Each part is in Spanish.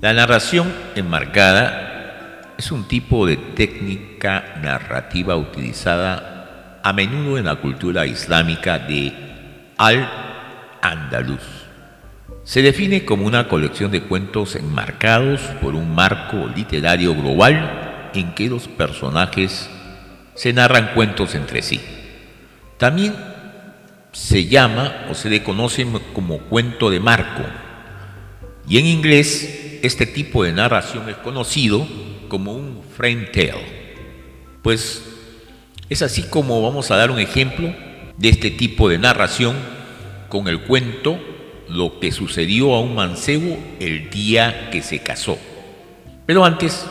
La narración enmarcada es un tipo de técnica narrativa utilizada a menudo en la cultura islámica de Al-Andalus. Se define como una colección de cuentos enmarcados por un marco literario global en que los personajes se narran cuentos entre sí. También se llama o se le conoce como cuento de marco. Y en inglés este tipo de narración es conocido como un frame tale. Pues es así como vamos a dar un ejemplo de este tipo de narración con el cuento Lo que sucedió a un mancebo el día que se casó. Pero antes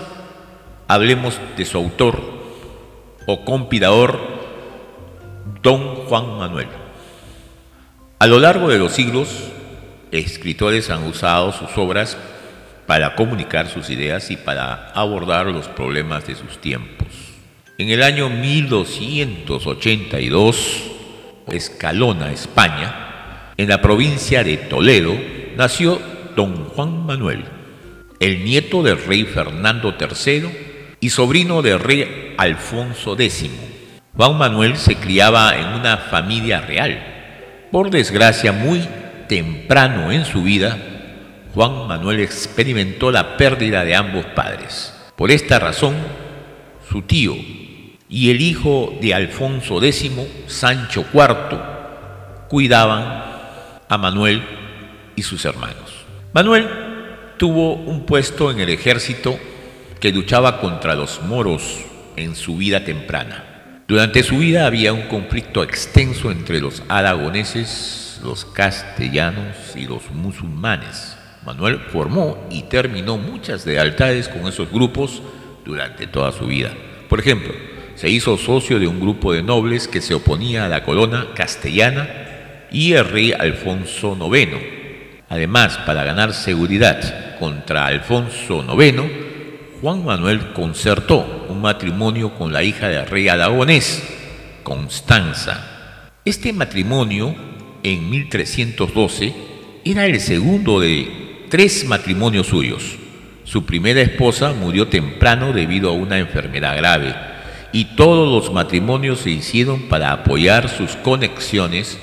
hablemos de su autor o compilador, don Juan Manuel. A lo largo de los siglos, escritores han usado sus obras para comunicar sus ideas y para abordar los problemas de sus tiempos. En el año 1282, Escalona, España, en la provincia de Toledo, nació don Juan Manuel, el nieto del rey Fernando III y sobrino del rey Alfonso X. Juan Manuel se criaba en una familia real por desgracia, muy temprano en su vida, Juan Manuel experimentó la pérdida de ambos padres. Por esta razón, su tío y el hijo de Alfonso X, Sancho IV, cuidaban a Manuel y sus hermanos. Manuel tuvo un puesto en el ejército que luchaba contra los moros en su vida temprana. Durante su vida había un conflicto extenso entre los aragoneses, los castellanos y los musulmanes. Manuel formó y terminó muchas lealtades con esos grupos durante toda su vida. Por ejemplo, se hizo socio de un grupo de nobles que se oponía a la corona castellana y el rey Alfonso IX. Además, para ganar seguridad contra Alfonso IX, Juan Manuel concertó un matrimonio con la hija del rey aragonés, Constanza. Este matrimonio, en 1312, era el segundo de tres matrimonios suyos. Su primera esposa murió temprano debido a una enfermedad grave y todos los matrimonios se hicieron para apoyar sus conexiones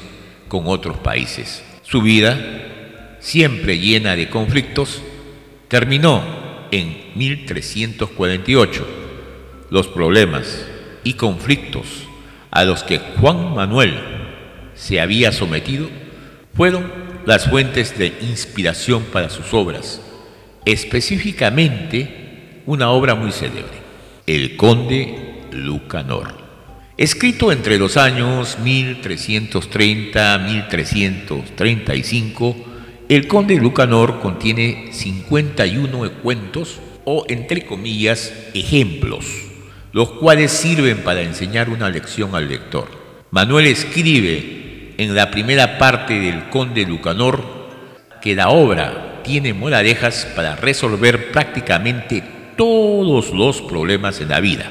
con otros países. Su vida, siempre llena de conflictos, terminó en 1348. Los problemas y conflictos a los que Juan Manuel se había sometido fueron las fuentes de inspiración para sus obras, específicamente una obra muy célebre, El Conde Lucanor. Escrito entre los años 1330-1335, el conde Lucanor contiene 51 cuentos o, entre comillas, ejemplos, los cuales sirven para enseñar una lección al lector. Manuel escribe en la primera parte del conde Lucanor que la obra tiene moralejas para resolver prácticamente todos los problemas en la vida.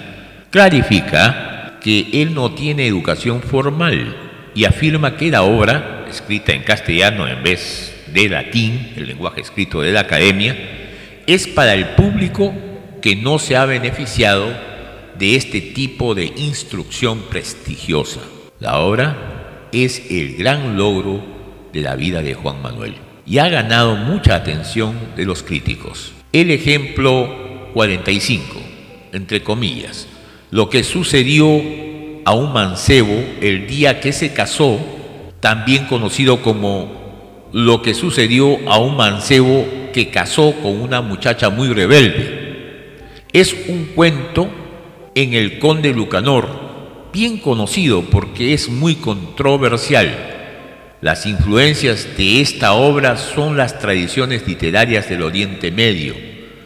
Clarifica que él no tiene educación formal y afirma que la obra, escrita en castellano en vez de latín, el lenguaje escrito de la academia, es para el público que no se ha beneficiado de este tipo de instrucción prestigiosa. La obra es el gran logro de la vida de Juan Manuel y ha ganado mucha atención de los críticos. El ejemplo 45, entre comillas, lo que sucedió a un mancebo el día que se casó, también conocido como lo que sucedió a un mancebo que casó con una muchacha muy rebelde. Es un cuento en el Conde Lucanor, bien conocido porque es muy controversial. Las influencias de esta obra son las tradiciones literarias del Oriente Medio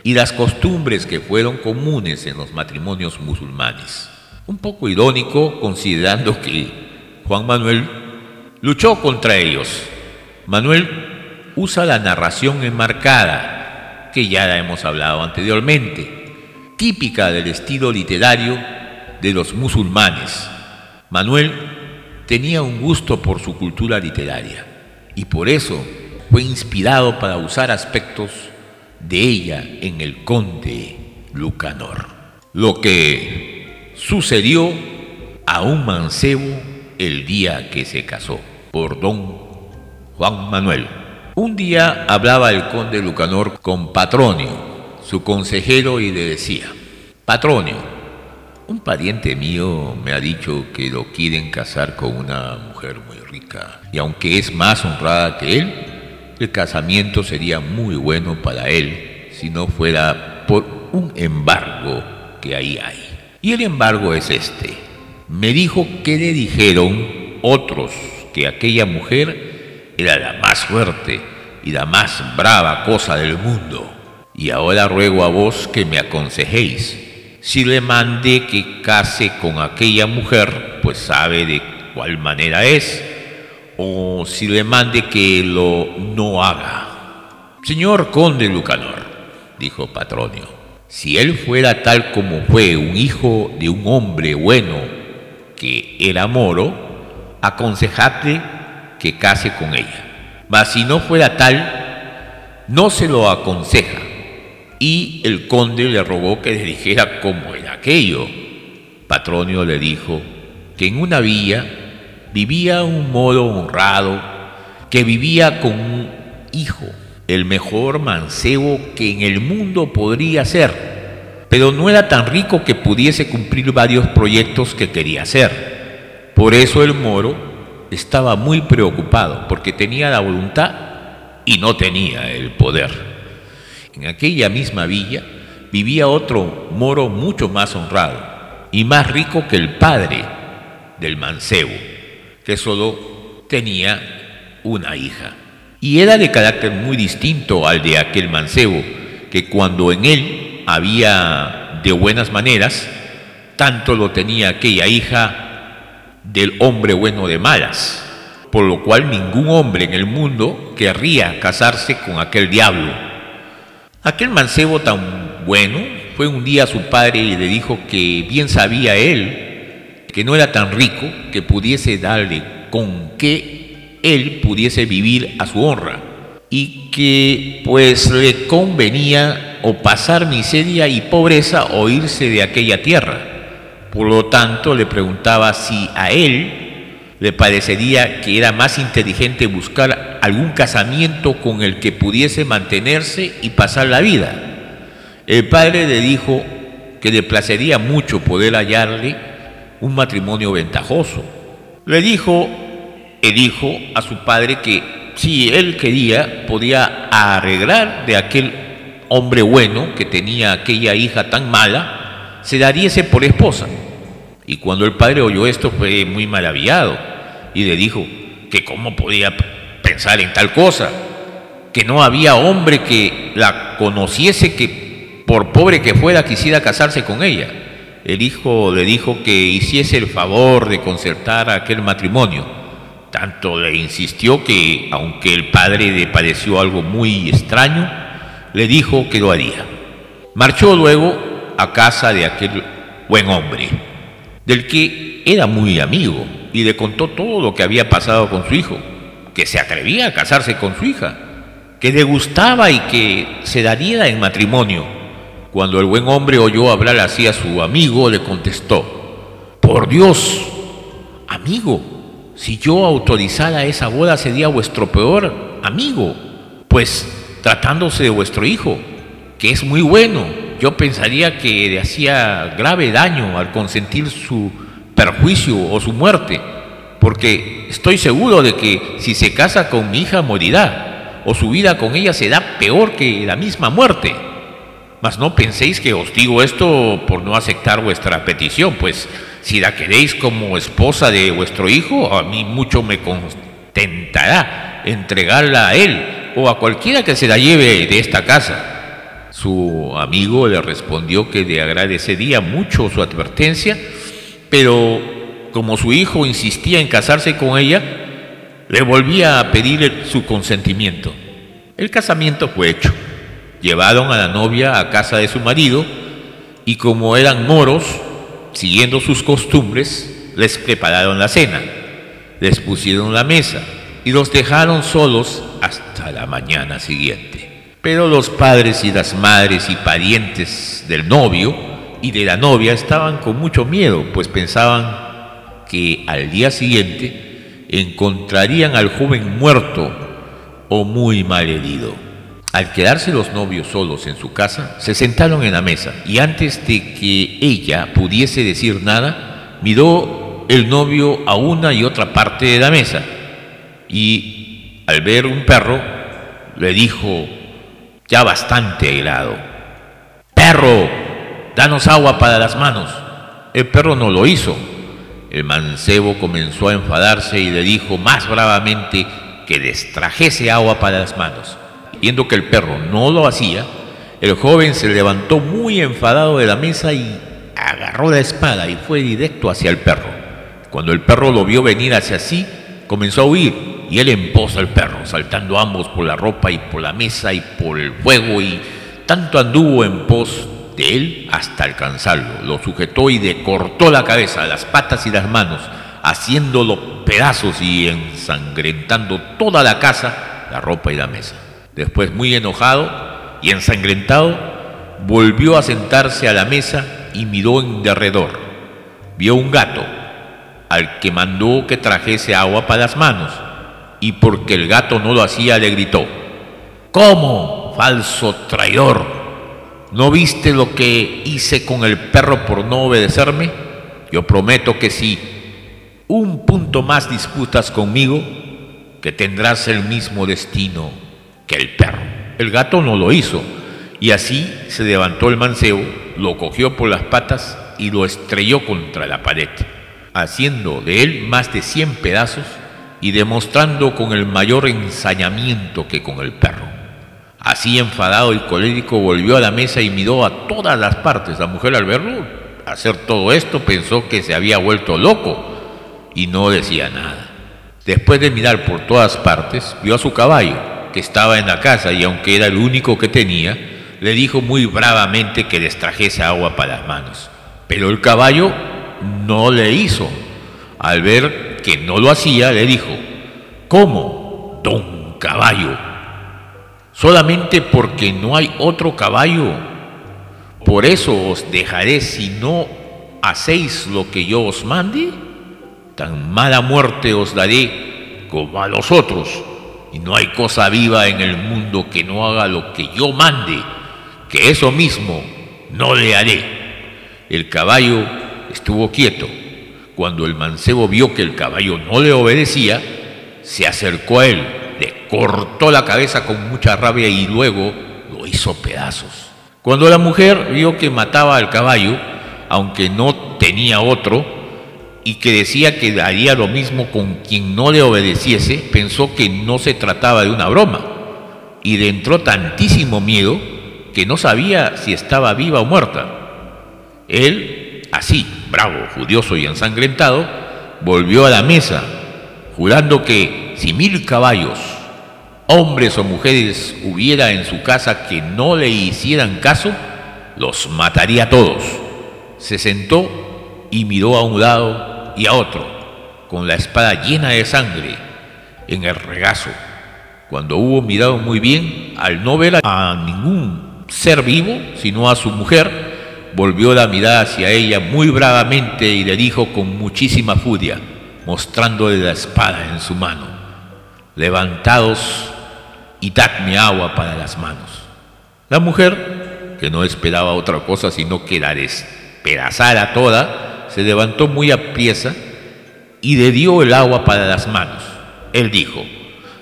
y las costumbres que fueron comunes en los matrimonios musulmanes. Un poco irónico considerando que Juan Manuel luchó contra ellos Manuel usa la narración enmarcada, que ya la hemos hablado anteriormente, típica del estilo literario de los musulmanes. Manuel tenía un gusto por su cultura literaria y por eso fue inspirado para usar aspectos de ella en el conde Lucanor. Lo que sucedió a un mancebo el día que se casó por don Juan Manuel. Un día hablaba el conde Lucanor con Patronio, su consejero, y le decía, Patronio, un pariente mío me ha dicho que lo quieren casar con una mujer muy rica, y aunque es más honrada que él, el casamiento sería muy bueno para él si no fuera por un embargo que ahí hay. Y el embargo es este. Me dijo que le dijeron otros que aquella mujer era la más fuerte y la más brava cosa del mundo. Y ahora ruego a vos que me aconsejéis. Si le mande que case con aquella mujer, pues sabe de cuál manera es. O si le mande que lo no haga. Señor conde Lucanor, dijo Patronio, si él fuera tal como fue un hijo de un hombre bueno que era moro, aconsejadle que case con ella. Mas si no fuera tal, no se lo aconseja. Y el conde le rogó que le dijera cómo era aquello. Patronio le dijo que en una villa vivía un modo honrado que vivía con un hijo, el mejor mancebo que en el mundo podría ser, pero no era tan rico que pudiese cumplir varios proyectos que quería hacer. Por eso el moro estaba muy preocupado porque tenía la voluntad y no tenía el poder. En aquella misma villa vivía otro moro mucho más honrado y más rico que el padre del mancebo, que solo tenía una hija. Y era de carácter muy distinto al de aquel mancebo, que cuando en él había de buenas maneras, tanto lo tenía aquella hija del hombre bueno de malas, por lo cual ningún hombre en el mundo querría casarse con aquel diablo. Aquel mancebo tan bueno fue un día a su padre y le dijo que bien sabía él que no era tan rico que pudiese darle con que él pudiese vivir a su honra y que pues le convenía o pasar miseria y pobreza o irse de aquella tierra. Por lo tanto, le preguntaba si a él le parecería que era más inteligente buscar algún casamiento con el que pudiese mantenerse y pasar la vida. El padre le dijo que le placería mucho poder hallarle un matrimonio ventajoso. Le dijo el hijo a su padre que si él quería podía arreglar de aquel hombre bueno que tenía aquella hija tan mala, se daríese por esposa. Y cuando el padre oyó esto fue muy maravillado y le dijo que cómo podía pensar en tal cosa, que no había hombre que la conociese que por pobre que fuera quisiera casarse con ella. El hijo le dijo que hiciese el favor de concertar aquel matrimonio. Tanto le insistió que, aunque el padre le pareció algo muy extraño, le dijo que lo haría. Marchó luego a casa de aquel buen hombre del que era muy amigo y le contó todo lo que había pasado con su hijo, que se atrevía a casarse con su hija, que le gustaba y que se daría en matrimonio. Cuando el buen hombre oyó hablar así a su amigo, le contestó, por Dios, amigo, si yo autorizara esa boda sería vuestro peor amigo, pues tratándose de vuestro hijo, que es muy bueno yo pensaría que le hacía grave daño al consentir su perjuicio o su muerte, porque estoy seguro de que si se casa con mi hija morirá, o su vida con ella será peor que la misma muerte. Mas no penséis que os digo esto por no aceptar vuestra petición, pues si la queréis como esposa de vuestro hijo, a mí mucho me contentará entregarla a él o a cualquiera que se la lleve de esta casa su amigo le respondió que le agradecería mucho su advertencia, pero como su hijo insistía en casarse con ella, le volvía a pedir su consentimiento. El casamiento fue hecho. Llevaron a la novia a casa de su marido y como eran moros, siguiendo sus costumbres, les prepararon la cena, les pusieron la mesa y los dejaron solos hasta la mañana siguiente. Pero los padres y las madres y parientes del novio y de la novia estaban con mucho miedo, pues pensaban que al día siguiente encontrarían al joven muerto o muy mal herido. Al quedarse los novios solos en su casa, se sentaron en la mesa y antes de que ella pudiese decir nada, miró el novio a una y otra parte de la mesa y al ver un perro le dijo ya bastante airado, perro, danos agua para las manos. El perro no lo hizo. El mancebo comenzó a enfadarse y le dijo más bravamente que les trajese agua para las manos. Viendo que el perro no lo hacía, el joven se levantó muy enfadado de la mesa y agarró la espada y fue directo hacia el perro. Cuando el perro lo vio venir hacia sí, comenzó a huir y él emposa al perro, saltando ambos por la ropa y por la mesa y por el fuego y tanto anduvo en pos de él hasta alcanzarlo. Lo sujetó y le cortó la cabeza, las patas y las manos, haciéndolo pedazos y ensangrentando toda la casa, la ropa y la mesa. Después, muy enojado y ensangrentado, volvió a sentarse a la mesa y miró en derredor. Vio un gato, al que mandó que trajese agua para las manos, y porque el gato no lo hacía, le gritó, ¿Cómo, falso traidor? ¿No viste lo que hice con el perro por no obedecerme? Yo prometo que si un punto más disputas conmigo, que tendrás el mismo destino que el perro. El gato no lo hizo, y así se levantó el mancebo, lo cogió por las patas y lo estrelló contra la pared, haciendo de él más de cien pedazos y demostrando con el mayor ensañamiento que con el perro. Así enfadado y colérico volvió a la mesa y miró a todas las partes. La mujer al verlo hacer todo esto pensó que se había vuelto loco y no decía nada. Después de mirar por todas partes, vio a su caballo, que estaba en la casa y aunque era el único que tenía, le dijo muy bravamente que les trajese agua para las manos. Pero el caballo no le hizo. Al ver que no lo hacía, le dijo, ¿cómo, don caballo? Solamente porque no hay otro caballo. Por eso os dejaré si no hacéis lo que yo os mande. Tan mala muerte os daré como a los otros. Y no hay cosa viva en el mundo que no haga lo que yo mande, que eso mismo no le haré. El caballo estuvo quieto. Cuando el mancebo vio que el caballo no le obedecía, se acercó a él le cortó la cabeza con mucha rabia y luego lo hizo pedazos. Cuando la mujer vio que mataba al caballo, aunque no tenía otro, y que decía que haría lo mismo con quien no le obedeciese, pensó que no se trataba de una broma, y le entró tantísimo miedo que no sabía si estaba viva o muerta. Él, así, bravo, judioso y ensangrentado, volvió a la mesa, jurando que si mil caballos, hombres o mujeres, hubiera en su casa que no le hicieran caso, los mataría a todos. Se sentó y miró a un lado y a otro, con la espada llena de sangre en el regazo. Cuando hubo mirado muy bien, al no ver a ningún ser vivo, sino a su mujer, volvió la mirada hacia ella muy bravamente y le dijo con muchísima furia, mostrándole la espada en su mano, levantados y dadme agua para las manos. La mujer, que no esperaba otra cosa sino que la despedazara toda, se levantó muy apriesa y le dio el agua para las manos. Él dijo,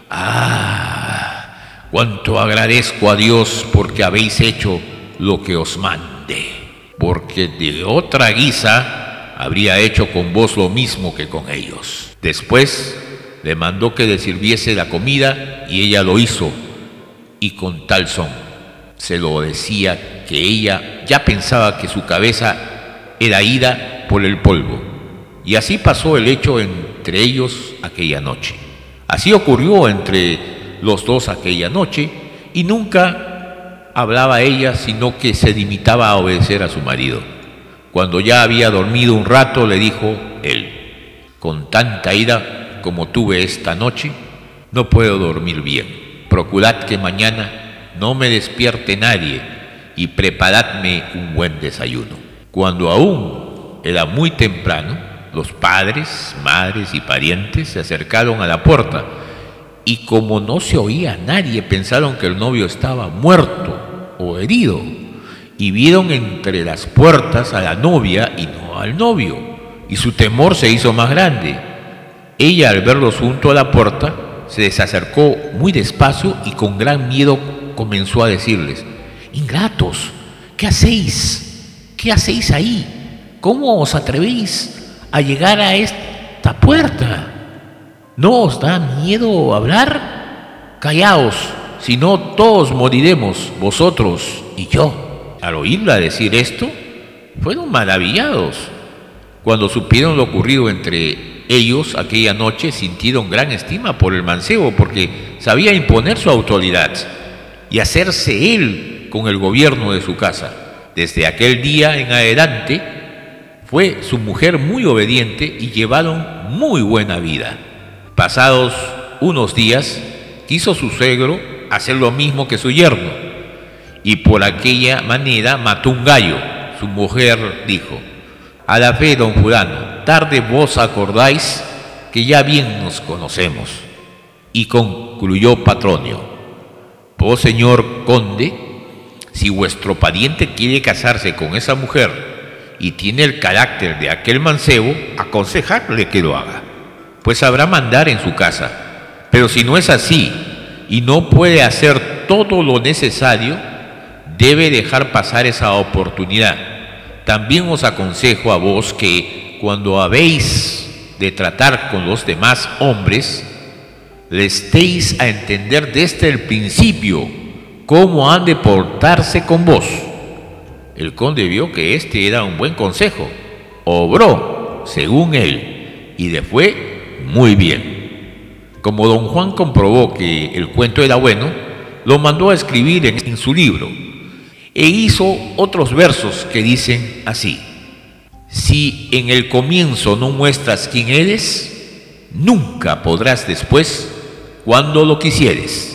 ah, cuánto agradezco a Dios porque habéis hecho lo que os mande, porque de otra guisa habría hecho con vos lo mismo que con ellos. Después le mandó que le sirviese la comida y ella lo hizo. Y con tal son, se lo decía que ella ya pensaba que su cabeza era ida por el polvo. Y así pasó el hecho entre ellos aquella noche. Así ocurrió entre los dos aquella noche y nunca hablaba ella sino que se limitaba a obedecer a su marido. Cuando ya había dormido un rato le dijo él, con tanta ira como tuve esta noche, no puedo dormir bien. Procurad que mañana no me despierte nadie y preparadme un buen desayuno. Cuando aún era muy temprano, los padres, madres y parientes se acercaron a la puerta y como no se oía nadie, pensaron que el novio estaba muerto o herido y vieron entre las puertas a la novia y no al novio y su temor se hizo más grande. Ella al verlos junto a la puerta se les acercó muy despacio y con gran miedo comenzó a decirles, Ingratos, ¿qué hacéis? ¿Qué hacéis ahí? ¿Cómo os atrevéis a llegar a esta puerta? ¿No os da miedo hablar? Callaos, si no todos moriremos, vosotros y yo. Al oírla decir esto, fueron maravillados. Cuando supieron lo ocurrido entre ellos aquella noche, sintieron gran estima por el mancebo porque sabía imponer su autoridad y hacerse él con el gobierno de su casa. Desde aquel día en adelante fue su mujer muy obediente y llevaron muy buena vida. Pasados unos días, quiso su suegro hacer lo mismo que su yerno y por aquella manera mató un gallo. Su mujer dijo, a la fe, don Fulano, tarde vos acordáis que ya bien nos conocemos. Y concluyó Patronio, Oh señor conde, si vuestro pariente quiere casarse con esa mujer y tiene el carácter de aquel mancebo, aconsejarle que lo haga, pues sabrá mandar en su casa. Pero si no es así y no puede hacer todo lo necesario, debe dejar pasar esa oportunidad. También os aconsejo a vos que cuando habéis de tratar con los demás hombres, le estéis a entender desde el principio cómo han de portarse con vos. El conde vio que este era un buen consejo, obró según él y le fue muy bien. Como don Juan comprobó que el cuento era bueno, lo mandó a escribir en su libro e hizo otros versos que dicen así, si en el comienzo no muestras quién eres, nunca podrás después cuando lo quisieres.